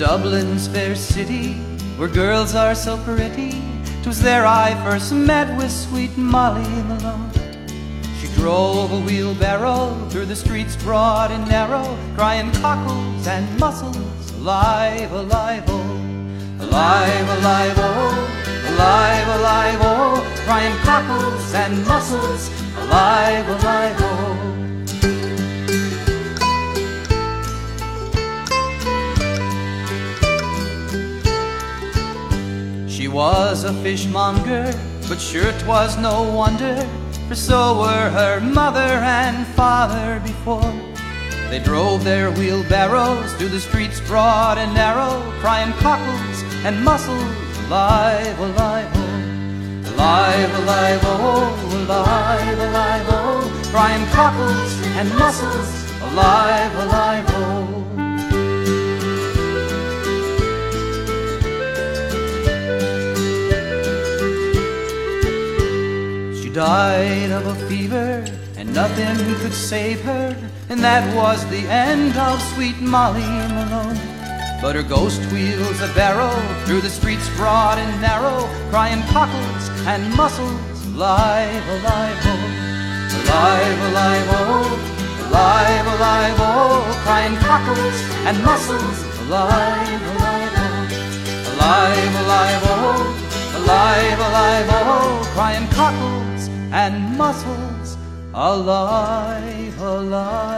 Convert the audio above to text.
Dublin's fair city, where girls are so pretty, 'twas there I first met with sweet Molly Malone. She drove a wheelbarrow through the streets broad and narrow, crying cockles and mussels, alive, alive, oh, alive, alive, oh, alive, alive, oh, crying cockles and mussels, alive, alive, oh. She was a fishmonger, but sure 'twas no wonder, for so were her mother and father before. They drove their wheelbarrows through the streets broad and narrow, crying cockles and mussels, alive, alive, oh, alive, alive, oh, alive, alive, oh, crying cockles and mussels, alive, alive, oh. Died of a fever, and nothing could save her, and that was the end of sweet Molly Malone. But her ghost wheels a barrow through the streets broad and narrow, crying cockles and mussels, alive, alive, oh, alive, alive, oh, alive, alive, oh, crying cockles and mussels, alive, alive, oh, alive, alive, oh, alive, alive, oh, crying cockles and mussels, alive, alive.